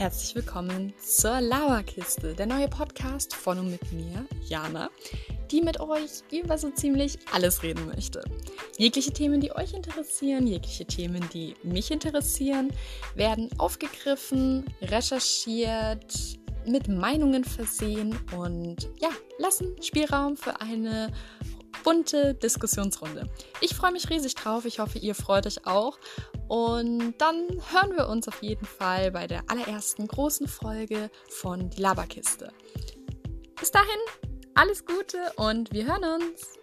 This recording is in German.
Herzlich willkommen zur Lauerkiste, der neue Podcast von und mit mir, Jana, die mit euch über so ziemlich alles reden möchte. Jegliche Themen, die euch interessieren, jegliche Themen, die mich interessieren, werden aufgegriffen, recherchiert, mit Meinungen versehen und ja, lassen Spielraum für eine bunte Diskussionsrunde. Ich freue mich riesig drauf. Ich hoffe, ihr freut euch auch. Und dann hören wir uns auf jeden Fall bei der allerersten großen Folge von Die Laberkiste. Bis dahin, alles Gute und wir hören uns.